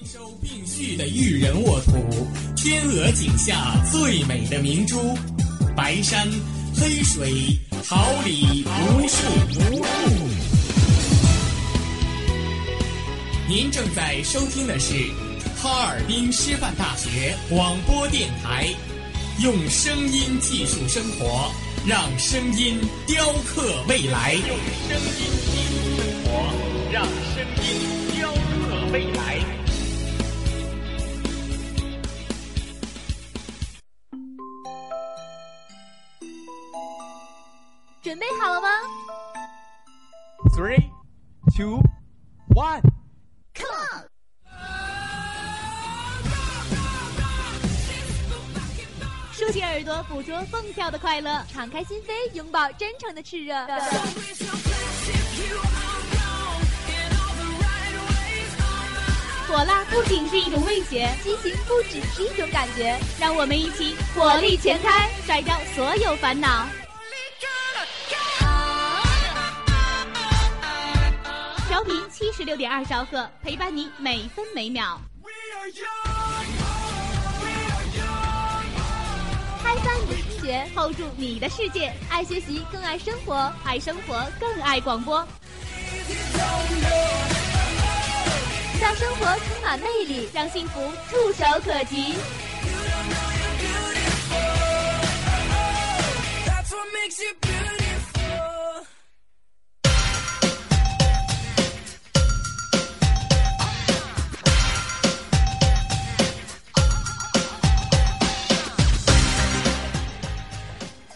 兼收并蓄的育人沃土，天鹅颈下最美的明珠，白山黑水，桃李无数无数。您正在收听的是哈尔滨师范大学广播电台，用声音技术生活，让声音雕刻未来。用声音技术生活，让声音雕刻未来。准备好了吗 Three, two, one.？Come on！竖起耳朵，捕捉蹦跳的快乐，敞开心扉，拥抱真诚的炽热。火辣不仅是一种味觉，激情不只是一种感觉。让我们一起火力全开，甩掉所有烦恼。调频七十六点二兆赫，陪伴你每分每秒。开发你的听觉，hold 住你的世界。爱学习，更爱生活；爱生活，更爱广播。让生活充满魅力，让幸福触手可及。That's what makes you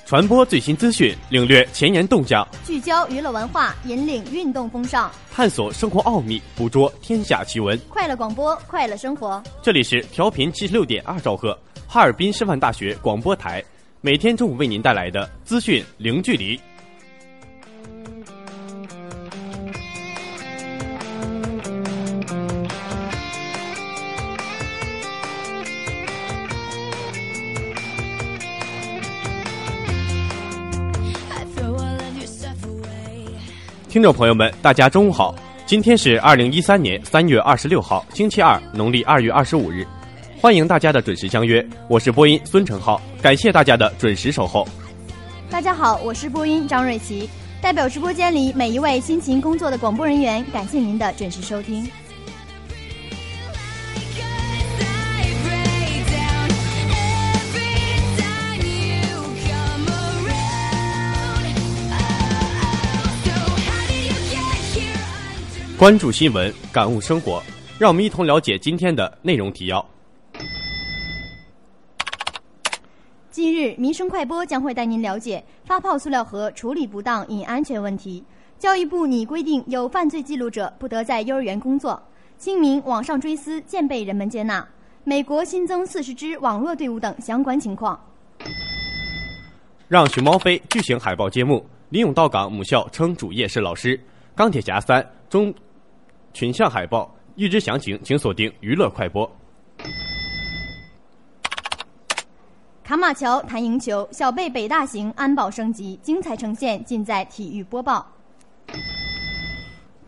传播最新资讯，领略前沿动向，聚焦娱乐文化，引领运动风尚，探索生活奥秘，捕捉天下奇闻。快乐广播，快乐生活。这里是调频七十六点二兆赫，哈尔滨师范大学广播台，每天中午为您带来的资讯零距离。听众朋友们，大家中午好！今天是二零一三年三月二十六号，星期二，农历二月二十五日。欢迎大家的准时相约，我是播音孙成浩，感谢大家的准时守候。大家好，我是播音张瑞琪，代表直播间里每一位辛勤工作的广播人员，感谢您的准时收听。关注新闻，感悟生活，让我们一同了解今天的内容提要。近日，民生快播将会带您了解发泡塑料盒处理不当引安全问题。教育部拟规定，有犯罪记录者不得在幼儿园工作。清明网上追思渐被人们接纳。美国新增四十支网络队伍等相关情况。让熊猫飞巨型海报揭幕，林永道港母校称主页是老师。钢铁侠三中群像海报，预知详情请锁定娱乐快播。卡马乔谈赢球，小贝北大型安保升级，精彩呈现尽在体育播报。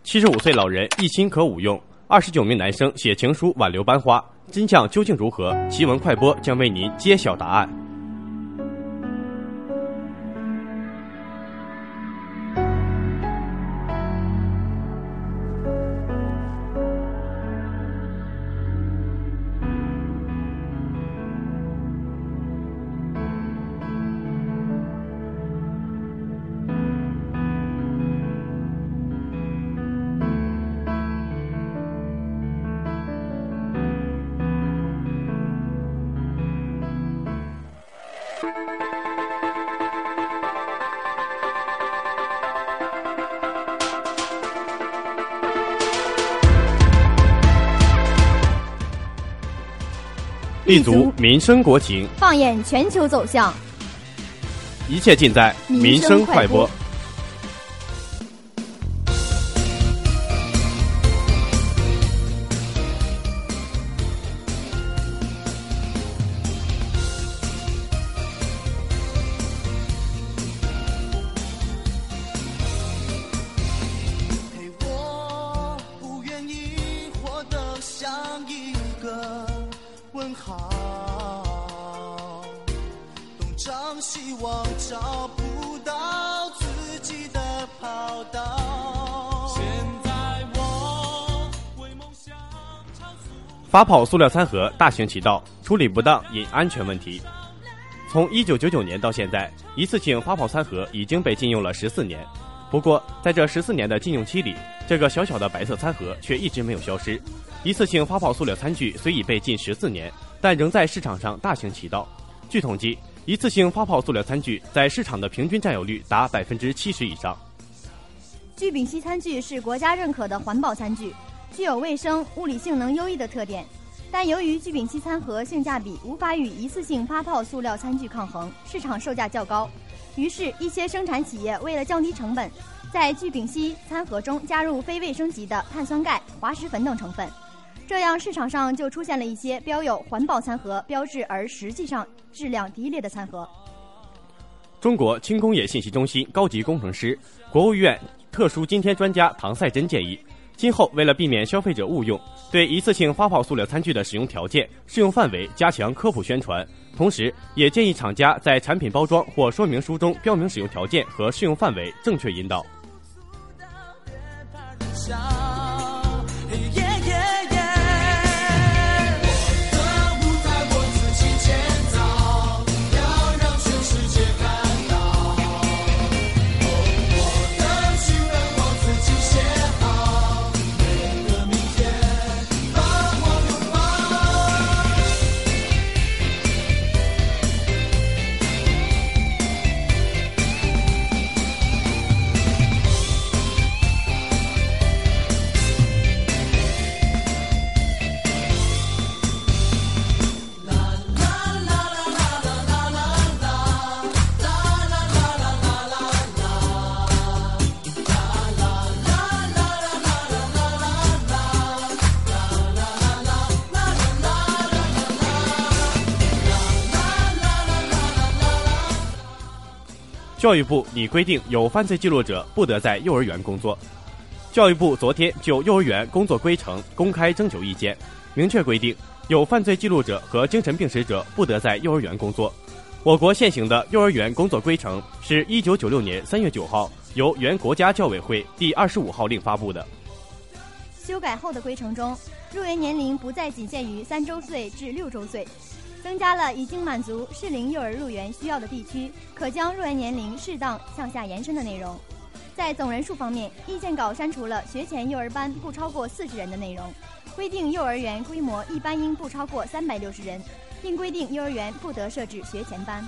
七十五岁老人一心可五用，二十九名男生写情书挽留班花，真相究竟如何？奇闻快播将为您揭晓答案。立足民生国情，放眼全球走向，一切尽在民生快播。发泡塑料餐盒大行其道，处理不当引安全问题。从一九九九年到现在，一次性发泡餐盒已经被禁用了十四年。不过，在这十四年的禁用期里，这个小小的白色餐盒却一直没有消失。一次性发泡塑料餐具虽已被禁十四年，但仍在市场上大行其道。据统计，一次性发泡塑料餐具在市场的平均占有率达百分之七十以上。聚丙烯餐具是国家认可的环保餐具，具有卫生、物理性能优异的特点。但由于聚丙烯餐盒性价比无法与一次性发泡塑料餐具抗衡，市场售价较高。于是，一些生产企业为了降低成本，在聚丙烯餐盒中加入非卫生级的碳酸钙、滑石粉等成分，这样市场上就出现了一些标有“环保餐盒”标志而实际上质量低劣的餐盒。中国轻工业信息中心高级工程师、国务院特殊津贴专家唐赛珍建议，今后为了避免消费者误用，对一次性发泡塑料餐具的使用条件、适用范围加强科普宣传。同时，也建议厂家在产品包装或说明书中标明使用条件和适用范围，正确引导。教育部拟规定，有犯罪记录者不得在幼儿园工作。教育部昨天就幼儿园工作规程公开征求意见，明确规定，有犯罪记录者和精神病史者不得在幼儿园工作。我国现行的幼儿园工作规程是一九九六年三月九号由原国家教委会第二十五号令发布的。修改后的规程中，入园年龄不再仅限于三周岁至六周岁。增加了已经满足适龄幼儿入园需要的地区，可将入园年龄适当向下延伸的内容。在总人数方面，意见稿删除了学前幼儿班不超过四十人的内容，规定幼儿园规模一般应不超过三百六十人，并规定幼儿园不得设置学前班。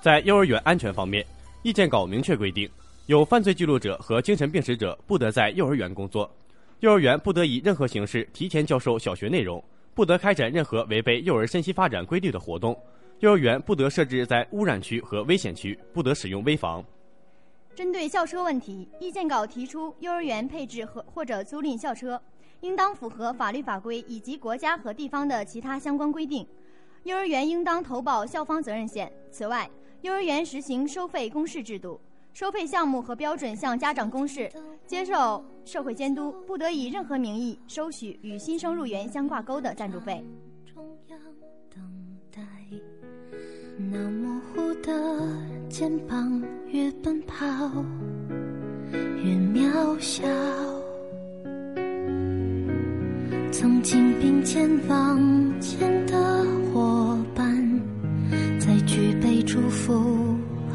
在幼儿园安全方面，意见稿明确规定，有犯罪记录者和精神病史者不得在幼儿园工作，幼儿园不得以任何形式提前教授小学内容。不得开展任何违背幼儿身心发展规律的活动，幼儿园不得设置在污染区和危险区，不得使用危房。针对校车问题，意见稿提出，幼儿园配置和或者租赁校车，应当符合法律法规以及国家和地方的其他相关规定。幼儿园应当投保校方责任险。此外，幼儿园实行收费公示制度。收费项目和标准向家长公示，接受社会监督，不得以任何名义收取与新生入园相挂钩的赞助费。中央等待，那模糊的肩膀越奔跑越渺小。曾经并肩往前的伙伴，在举杯祝福。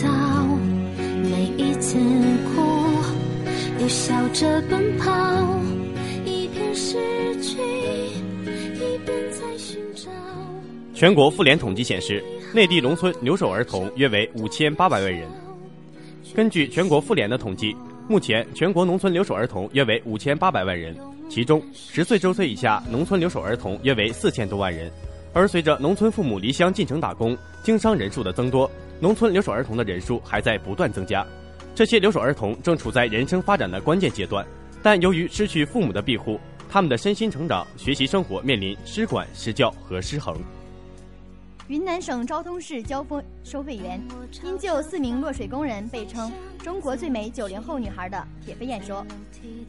到。次哭，又笑着奔跑，一边失去，一边在寻找。全国妇联统计显示，内地农村留守儿童约为五千八百万人。根据全国妇联的统计，目前全国农村留守儿童约为五千八百万人，其中十岁周岁以下农村留守儿童约为四千多万人。而随着农村父母离乡进城打工、经商人数的增多，农村留守儿童的人数还在不断增加。这些留守儿童正处在人生发展的关键阶段，但由于失去父母的庇护，他们的身心成长、学习生活面临失管、失教和失衡。云南省昭通市交费收费员因救四名落水工人被称“中国最美九零后女孩”的铁飞燕说：“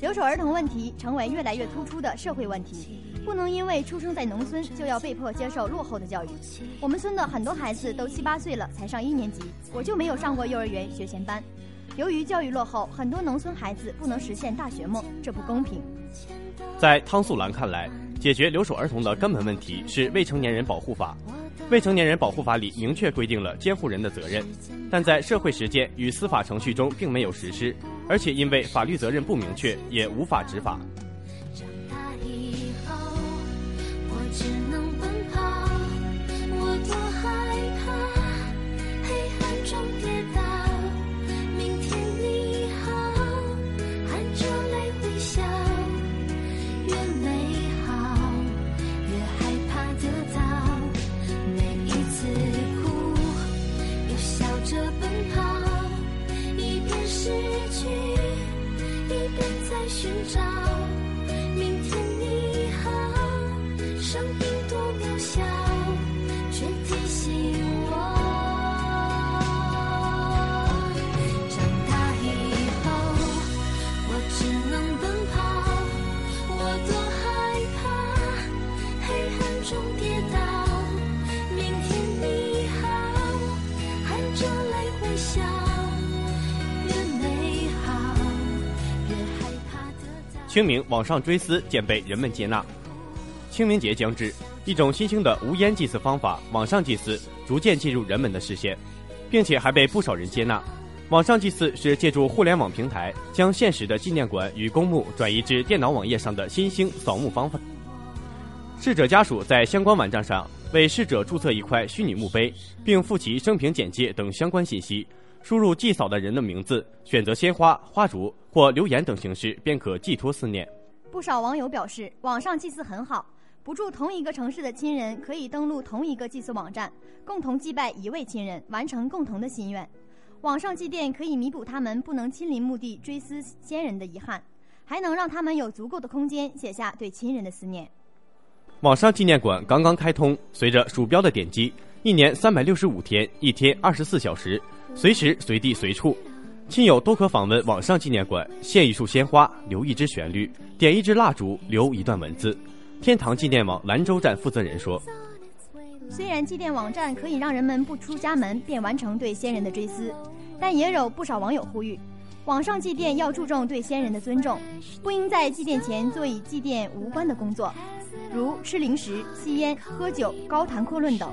留守儿童问题成为越来越突出的社会问题，不能因为出生在农村就要被迫接受落后的教育。我们村的很多孩子都七八岁了才上一年级，我就没有上过幼儿园学前班。由于教育落后，很多农村孩子不能实现大学梦，这不公平。”在汤素兰看来，解决留守儿童的根本问题是《未成年人保护法》。未成年人保护法里明确规定了监护人的责任，但在社会实践与司法程序中并没有实施，而且因为法律责任不明确，也无法执法。长大以清明网上追思渐被人们接纳。清明节将至，一种新兴的无烟祭祀方法——网上祭祀，逐渐进入人们的视线，并且还被不少人接纳。网上祭祀是借助互联网平台，将现实的纪念馆与公墓转移至电脑网页上的新兴扫墓方法。逝者家属在相关网站上为逝者注册一块虚拟墓碑，并附其生平简介等相关信息，输入祭扫的人的名字，选择鲜花、花烛或留言等形式，便可寄托思念。不少网友表示，网上祭祀很好，不住同一个城市的亲人可以登录同一个祭祀网站，共同祭拜一位亲人，完成共同的心愿。网上祭奠可以弥补他们不能亲临墓地追思先人的遗憾，还能让他们有足够的空间写下对亲人的思念。网上纪念馆刚刚开通，随着鼠标的点击，一年三百六十五天，一天二十四小时，随时随地随处，亲友都可访问网上纪念馆，献一束鲜花，留一支旋律，点一支蜡烛，留一段文字。天堂纪念网兰州站负责人说虽然祭奠网站可以让人们不出家门便完成对先人的追思，但也有不少网友呼吁，网上祭奠要注重对先人的尊重，不应在祭奠前做与祭奠无关的工作，如吃零食、吸烟、喝酒、高谈阔论等。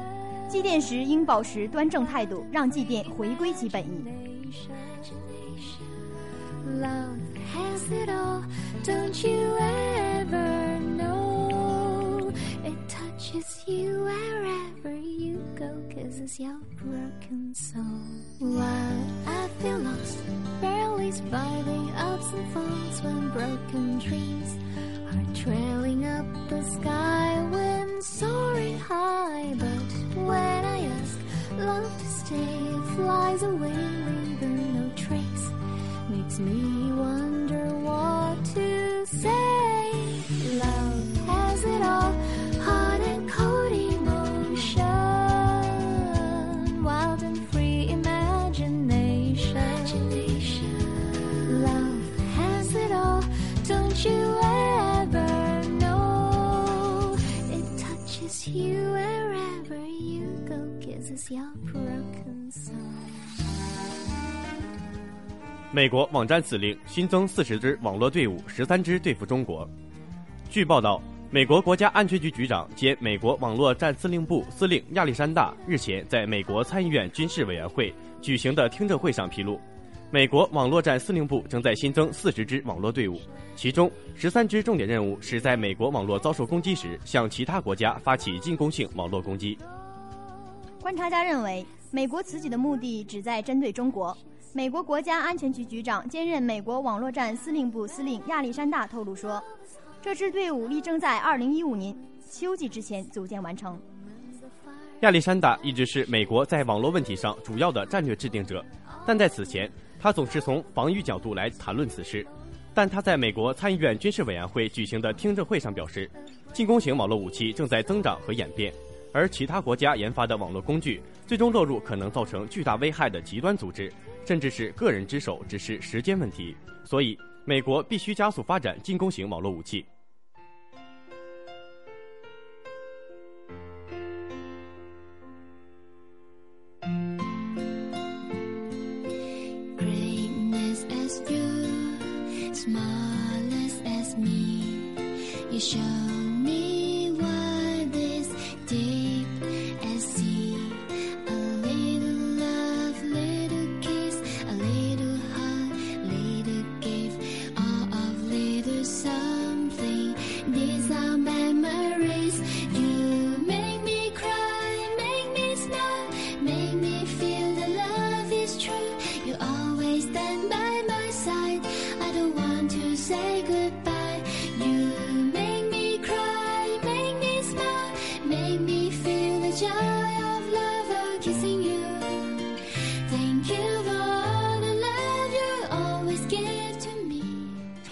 祭奠时应保持端正态度，让祭奠回归其本意。It all, don't you ever know? It touches you wherever you go, cause it's your broken soul. While I feel lost, barely surviving ups and falls when broken dreams are trailing up the sky when soaring high. But when I ask love to stay, it flies away, leaving no trace makes me wonder 美国网站司令新增四十支网络队伍，十三支对付中国。据报道，美国国家安全局局长兼美国网络战司令部司令亚历山大日前在美国参议院军事委员会举行的听证会上披露，美国网络战司令部正在新增四十支网络队伍，其中十三支重点任务是在美国网络遭受攻击时向其他国家发起进攻性网络攻击。观察家认为，美国此举的目的旨在针对中国。美国国家安全局局长兼任美国网络战司令部司令亚历山大透露说，这支队伍力争在2015年秋季之前组建完成。亚历山大一直是美国在网络问题上主要的战略制定者，但在此前，他总是从防御角度来谈论此事。但他在美国参议院军事委员会举行的听证会上表示，进攻型网络武器正在增长和演变，而其他国家研发的网络工具最终落入可能造成巨大危害的极端组织，甚至是个人之手，只是时间问题。所以，美国必须加速发展进攻型网络武器。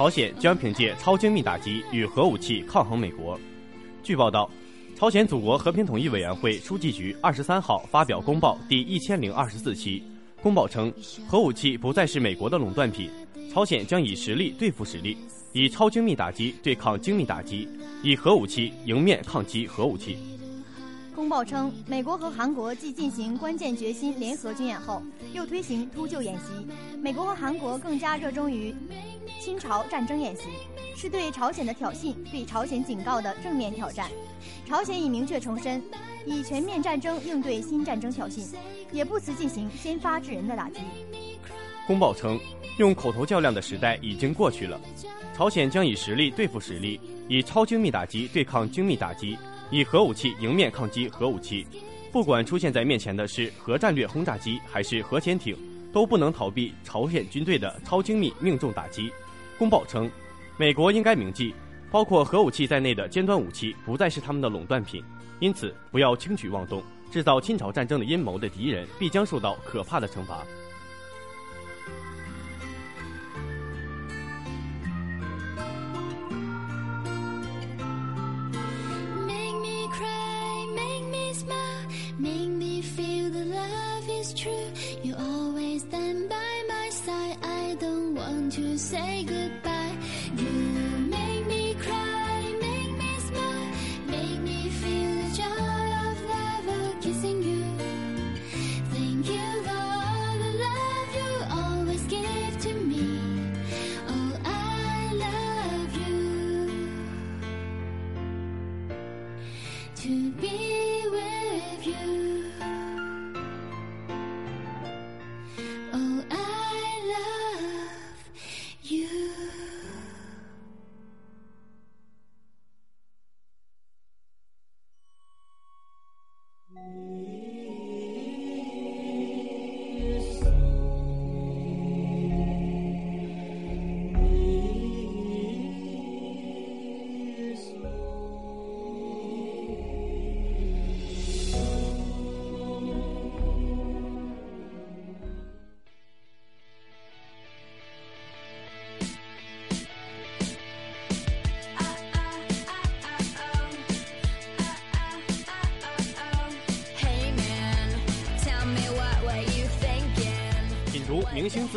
朝鲜将凭借超精密打击与核武器抗衡美国。据报道，朝鲜祖国和平统一委员会书记局二十三号发表公报第一千零二十四期，公报称，核武器不再是美国的垄断品，朝鲜将以实力对付实力，以超精密打击对抗精密打击，以核武器迎面抗击核武器。公报称，美国和韩国继进行关键决心联合军演后，又推行突救演习。美国和韩国更加热衷于清朝战争演习，是对朝鲜的挑衅、对朝鲜警告的正面挑战。朝鲜已明确重申，以全面战争应对新战争挑衅，也不辞进行先发制人的打击。公报称，用口头较量的时代已经过去了，朝鲜将以实力对付实力，以超精密打击对抗精密打击，以核武器迎面抗击核武器。不管出现在面前的是核战略轰炸机还是核潜艇，都不能逃避朝鲜军队的超精密命中打击。公报称，美国应该铭记，包括核武器在内的尖端武器不再是他们的垄断品，因此不要轻举妄动。制造侵朝战争的阴谋的敌人必将受到可怕的惩罚。The love is true. You always stand by my side. I don't want to say goodbye. You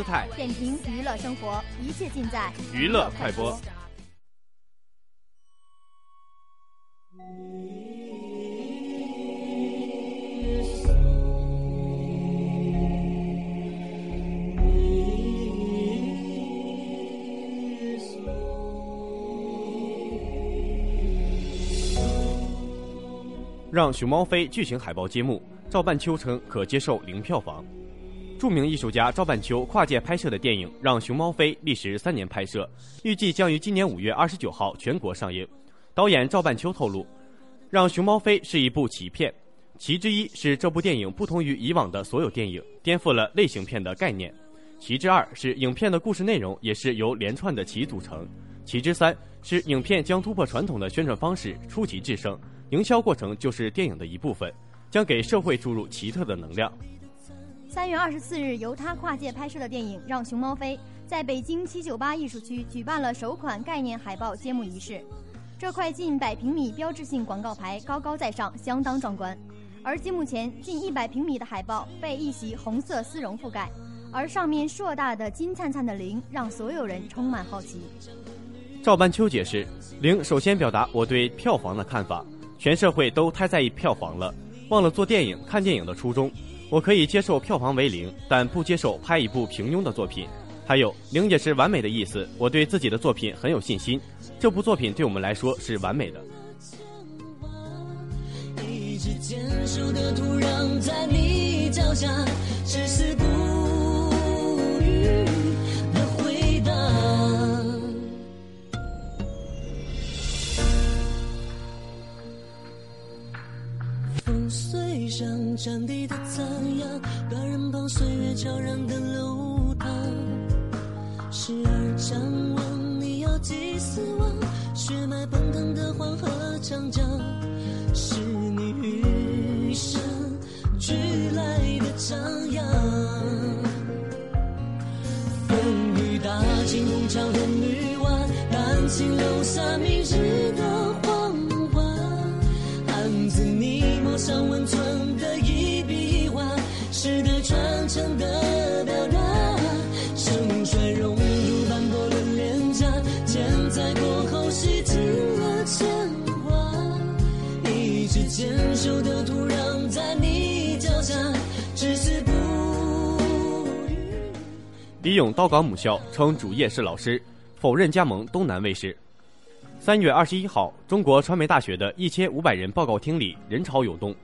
姿态，点评娱乐生活，一切尽在娱乐快播。让熊猫飞剧情海报揭幕，赵半秋称可接受零票房。著名艺术家赵半秋跨界拍摄的电影《让熊猫飞》历时三年拍摄，预计将于今年五月二十九号全国上映。导演赵半秋透露，《让熊猫飞》是一部奇片，其之一是这部电影不同于以往的所有电影，颠覆了类型片的概念；其之二是影片的故事内容也是由连串的棋组成；其之三是影片将突破传统的宣传方式，出奇制胜，营销过程就是电影的一部分，将给社会注入奇特的能量。三月二十四日，由他跨界拍摄的电影《让熊猫飞》在北京七九八艺术区举办了首款概念海报揭幕仪式。这块近百平米标志性广告牌高高在上，相当壮观。而揭幕前，近一百平米的海报被一袭红色丝绒覆盖，而上面硕大的金灿灿的零让所有人充满好奇。赵半秋解释：零首先表达我对票房的看法，全社会都太在意票房了，忘了做电影、看电影的初衷。我可以接受票房为零，但不接受拍一部平庸的作品。还有，零也是完美的意思。我对自己的作品很有信心，这部作品对我们来说是完美的。一直坚守的土壤在你脚下，至死不山地的残阳，把人旁岁月悄然的流淌。时而张望，你要几死亡？血脉奔腾的黄河长江，是你与生俱来的张扬。风雨打尽红墙的女娲，丹青留下明日李咏到港母校，称主业是老师，否认加盟东南卫视。三月二十一号，中国传媒大学的一千五百人报告厅里人潮涌动，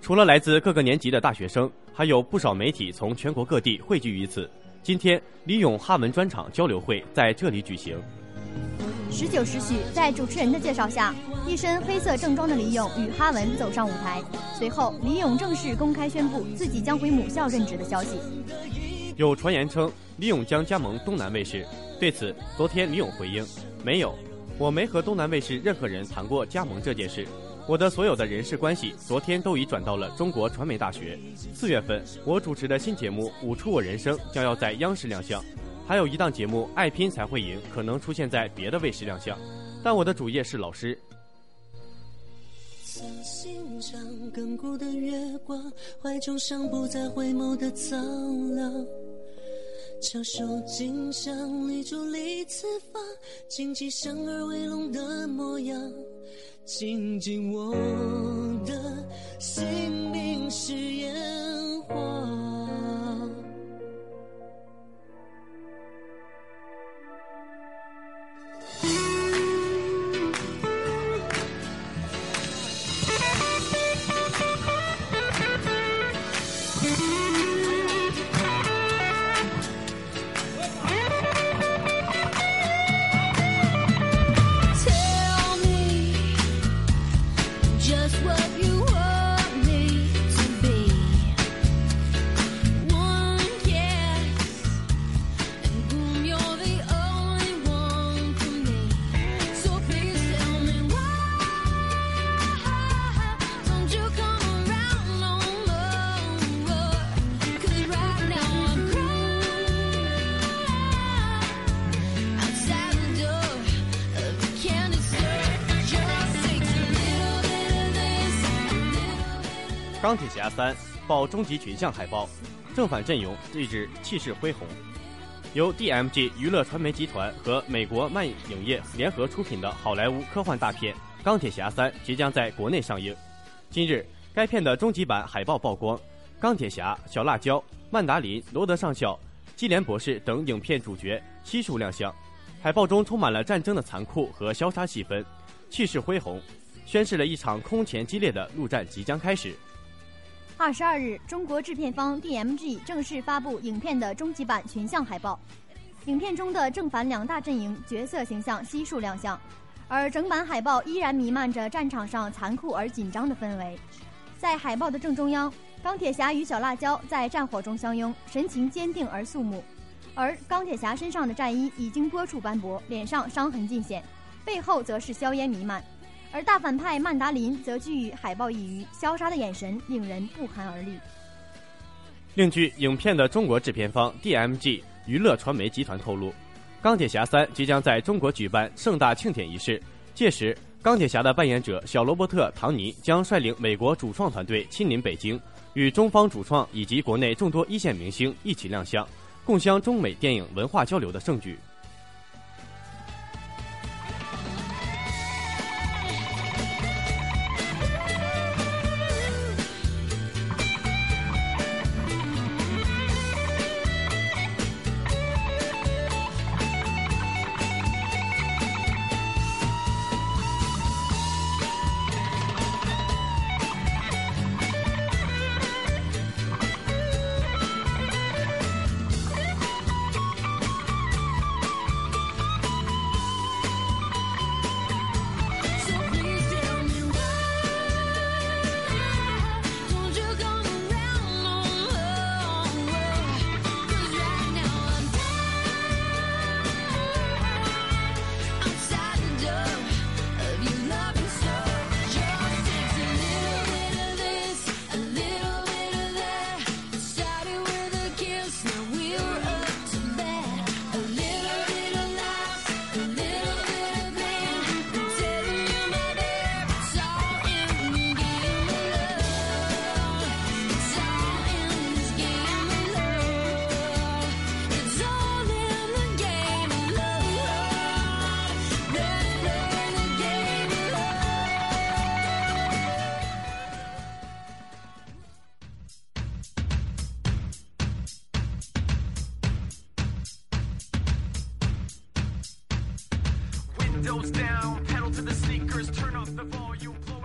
除了来自各个年级的大学生，还有不少媒体从全国各地汇聚于此。今天，李咏哈文专场交流会在这里举行。十九时许，在主持人的介绍下，一身黑色正装的李咏与哈文走上舞台。随后，李咏正式公开宣布自己将回母校任职的消息。有传言称李咏将加盟东南卫视，对此，昨天李咏回应：“没有，我没和东南卫视任何人谈过加盟这件事。我的所有的人事关系，昨天都已转到了中国传媒大学。四月份，我主持的新节目《舞出我人生》将要在央视亮相，还有一档节目《爱拼才会赢》可能出现在别的卫视亮相。但我的主业是老师，曾欣赏亘古的月光，怀中尚不再回眸的苍凉。翘首尽享立柱立此方，谨记生而为龙的模样。谨记我的姓名是炎黄。三爆终极群像海报，正反阵容对峙气势恢宏。由 DMG 娱乐传媒集团和美国漫影业联合出品的好莱坞科幻大片《钢铁侠三》即将在国内上映。今日，该片的终极版海报曝光，钢铁侠、小辣椒、曼达林、罗德上校、基连博士等影片主角悉数亮相。海报中充满了战争的残酷和消杀气氛，气势恢宏，宣示了一场空前激烈的陆战即将开始。二十二日，中国制片方 DMG 正式发布影片的终极版群像海报。影片中的正反两大阵营角色形象悉数亮相，而整版海报依然弥漫着战场上残酷而紧张的氛围。在海报的正中央，钢铁侠与小辣椒在战火中相拥，神情坚定而肃穆。而钢铁侠身上的战衣已经多处斑驳，脸上伤痕尽显，背后则是硝烟弥漫。而大反派曼达林则居于海报一隅，消杀的眼神令人不寒而栗。另据影片的中国制片方 DMG 娱乐传媒集团透露，《钢铁侠三》即将在中国举办盛大庆典仪式，届时钢铁侠的扮演者小罗伯特·唐尼将率领美国主创团队亲临北京，与中方主创以及国内众多一线明星一起亮相，共襄中美电影文化交流的盛举。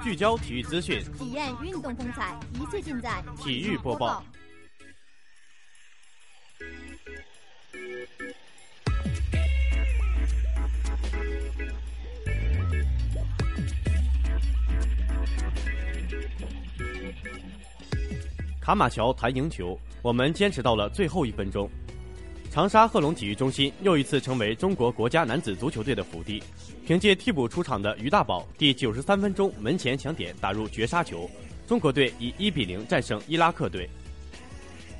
聚焦体育资讯，体验运动风采，一切尽在体育播报。卡马乔谈赢球，我们坚持到了最后一分钟。长沙贺龙体育中心又一次成为中国国家男子足球队的福地，凭借替补出场的于大宝，第九十三分钟门前抢点打入绝杀球，中国队以一比零战胜伊拉克队。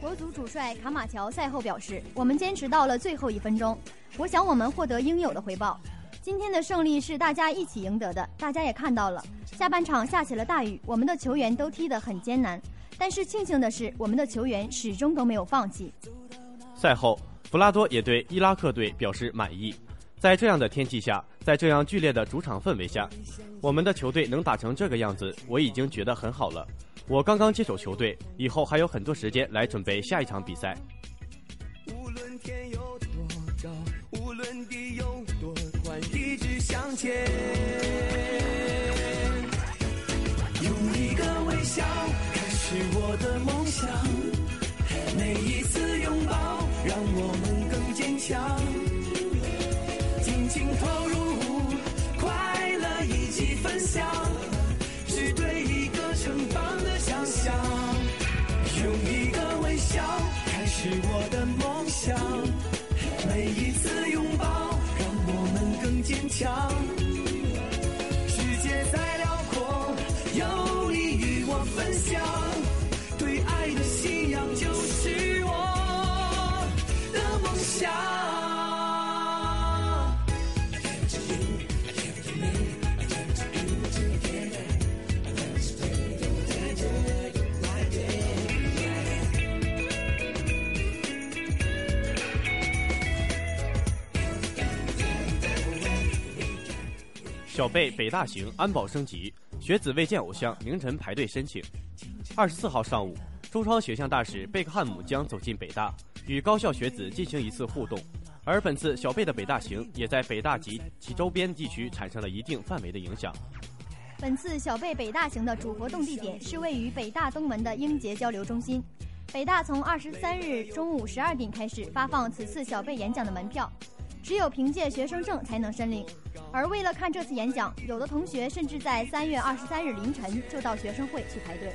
国足主帅卡马乔赛后表示：“我们坚持到了最后一分钟，我想我们获得应有的回报。今天的胜利是大家一起赢得的，大家也看到了，下半场下起了大雨，我们的球员都踢得很艰难。但是庆幸的是，我们的球员始终都没有放弃。”赛后，弗拉多也对伊拉克队表示满意。在这样的天气下，在这样剧烈的主场氛围下，我们的球队能打成这个样子，我已经觉得很好了。我刚刚接手球队，以后还有很多时间来准备下一场比赛。无论天有多高，无论地有多宽，一直向前。用一个微笑开始我的梦想，我的梦想，每一次拥抱让我们更坚强。小贝北大行安保升级，学子未见偶像凌晨排队申请。二十四号上午，中超形象大使贝克汉姆将走进北大，与高校学子进行一次互动。而本次小贝的北大行，也在北大及其周边地区产生了一定范围的影响。本次小贝北大行的主活动地点是位于北大东门的英杰交流中心。北大从二十三日中午十二点开始发放此次小贝演讲的门票，只有凭借学生证才能申领。而为了看这次演讲，有的同学甚至在三月二十三日凌晨就到学生会去排队。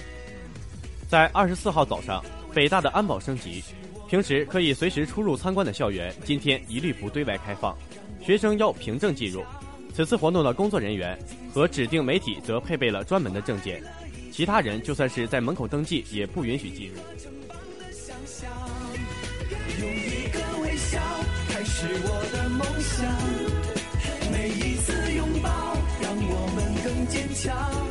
在二十四号早上，北大的安保升级，平时可以随时出入参观的校园，今天一律不对外开放，学生要凭证进入。此次活动的工作人员和指定媒体则配备了专门的证件，其他人就算是在门口登记，也不允许进入。是我的梦想，每一次拥抱让我们更坚强。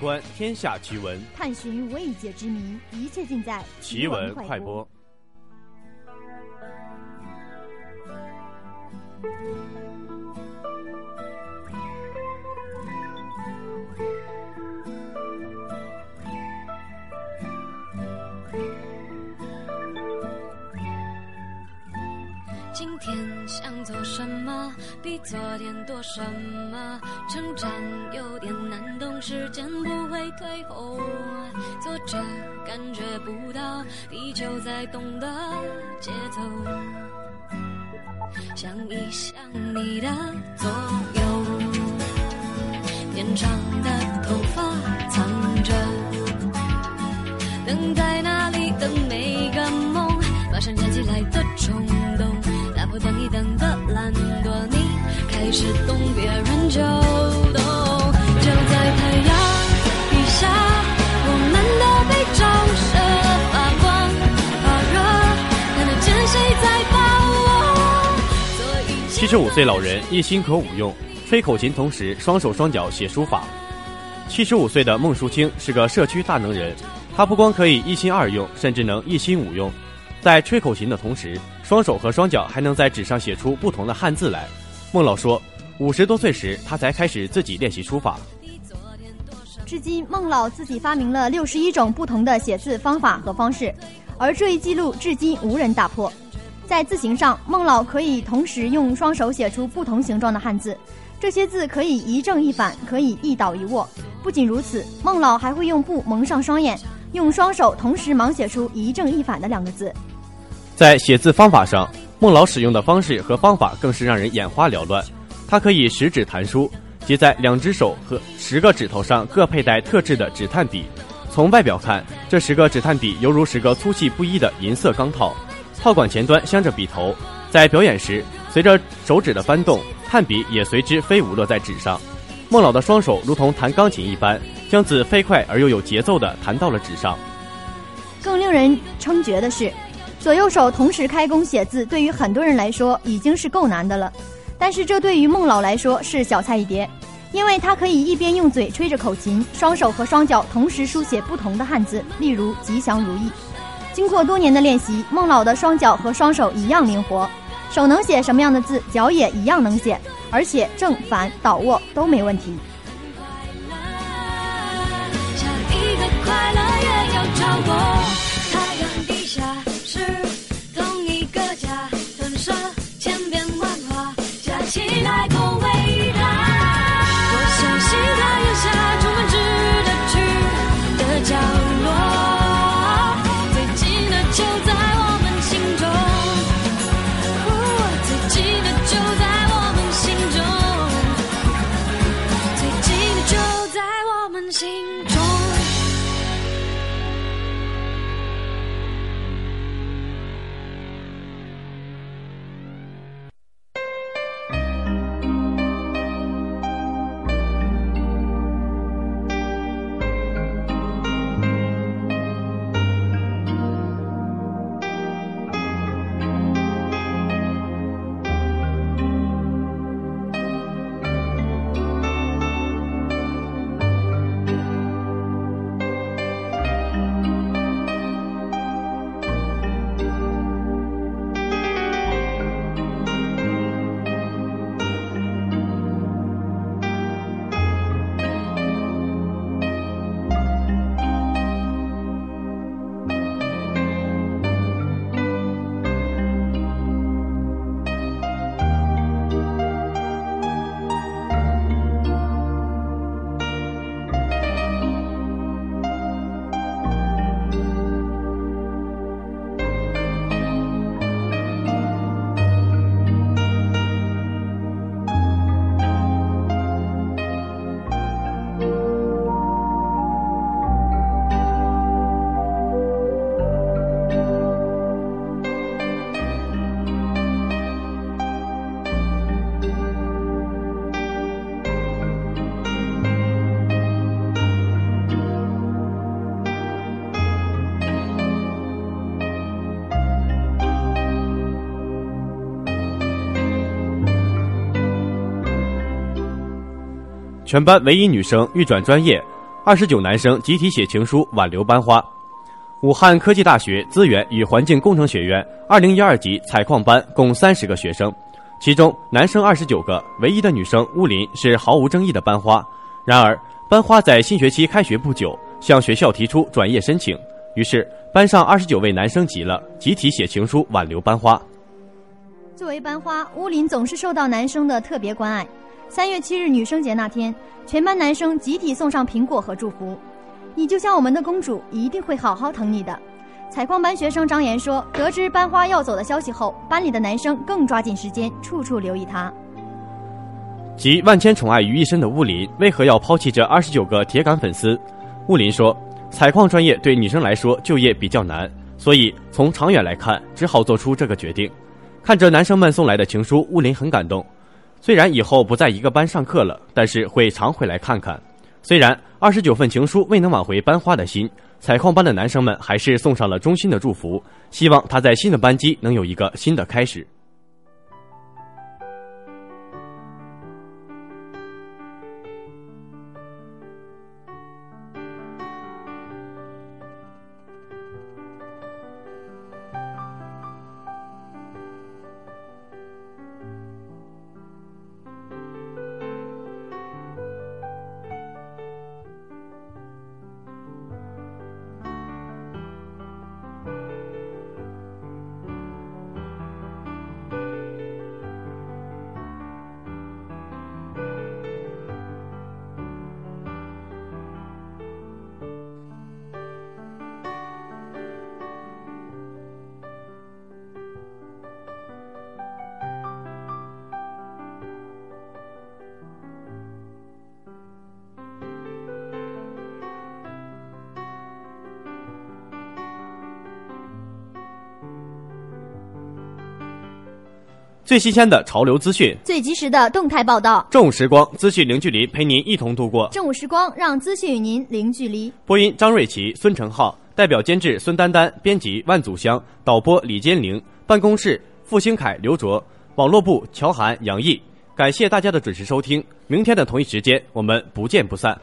观天下奇闻，探寻未解之谜，一切尽在奇闻快播。。今天想做什么，比昨天多什么？成长有点难懂，时间不会退后。坐着感觉不到地球在动的节奏，想一想你的左右，变长十五岁老人一心可五用，吹口琴同时双手双脚写书法。七十五岁的孟淑清是个社区大能人，他不光可以一心二用，甚至能一心五用。在吹口琴的同时，双手和双脚还能在纸上写出不同的汉字来。孟老说，五十多岁时他才开始自己练习书法。至今，孟老自己发明了六十一种不同的写字方法和方式，而这一记录至今无人打破。在字形上，孟老可以同时用双手写出不同形状的汉字，这些字可以一正一反，可以一倒一卧。不仅如此，孟老还会用布蒙上双眼，用双手同时盲写出一正一反的两个字。在写字方法上，孟老使用的方式和方法更是让人眼花缭乱。他可以十指弹书，即在两只手和十个指头上各佩戴特制的纸炭笔。从外表看，这十个纸炭笔犹如十个粗细不一的银色钢套，套管前端镶着笔头。在表演时，随着手指的翻动，炭笔也随之飞舞落在纸上。孟老的双手如同弹钢琴一般，将字飞快而又有节奏地弹到了纸上。更令人称绝的是，左右手同时开工写字，对于很多人来说已经是够难的了。但是这对于孟老来说是小菜一碟，因为他可以一边用嘴吹着口琴，双手和双脚同时书写不同的汉字，例如“吉祥如意”。经过多年的练习，孟老的双脚和双手一样灵活，手能写什么样的字，脚也一样能写，而且正反倒卧都没问题。下一全班唯一女生欲转专业，二十九男生集体写情书挽留班花。武汉科技大学资源与环境工程学院二零一二级采矿班共三十个学生，其中男生二十九个，唯一的女生乌林是毫无争议的班花。然而，班花在新学期开学不久向学校提出转业申请，于是班上二十九位男生急了，集体写情书挽留班花。作为班花，乌林总是受到男生的特别关爱。三月七日女生节那天，全班男生集体送上苹果和祝福。你就像我们的公主，一定会好好疼你的。采矿班学生张岩说：“得知班花要走的消息后，班里的男生更抓紧时间，处处留意她。”集万千宠爱于一身的乌林，为何要抛弃这二十九个铁杆粉丝？乌林说：“采矿专业对女生来说就业比较难，所以从长远来看，只好做出这个决定。”看着男生们送来的情书，乌林很感动。虽然以后不在一个班上课了，但是会常回来看看。虽然二十九份情书未能挽回班花的心，采矿班的男生们还是送上了衷心的祝福，希望他在新的班级能有一个新的开始。最新鲜的潮流资讯，最及时的动态报道。正午时光，资讯零距离，陪您一同度过正午时光，让资讯与您零距离。播音：张瑞琪、孙成浩，代表监制：孙丹丹，编辑：万祖香，导播：李坚玲，办公室：付兴凯、刘卓，网络部：乔涵、杨毅。感谢大家的准时收听，明天的同一时间，我们不见不散。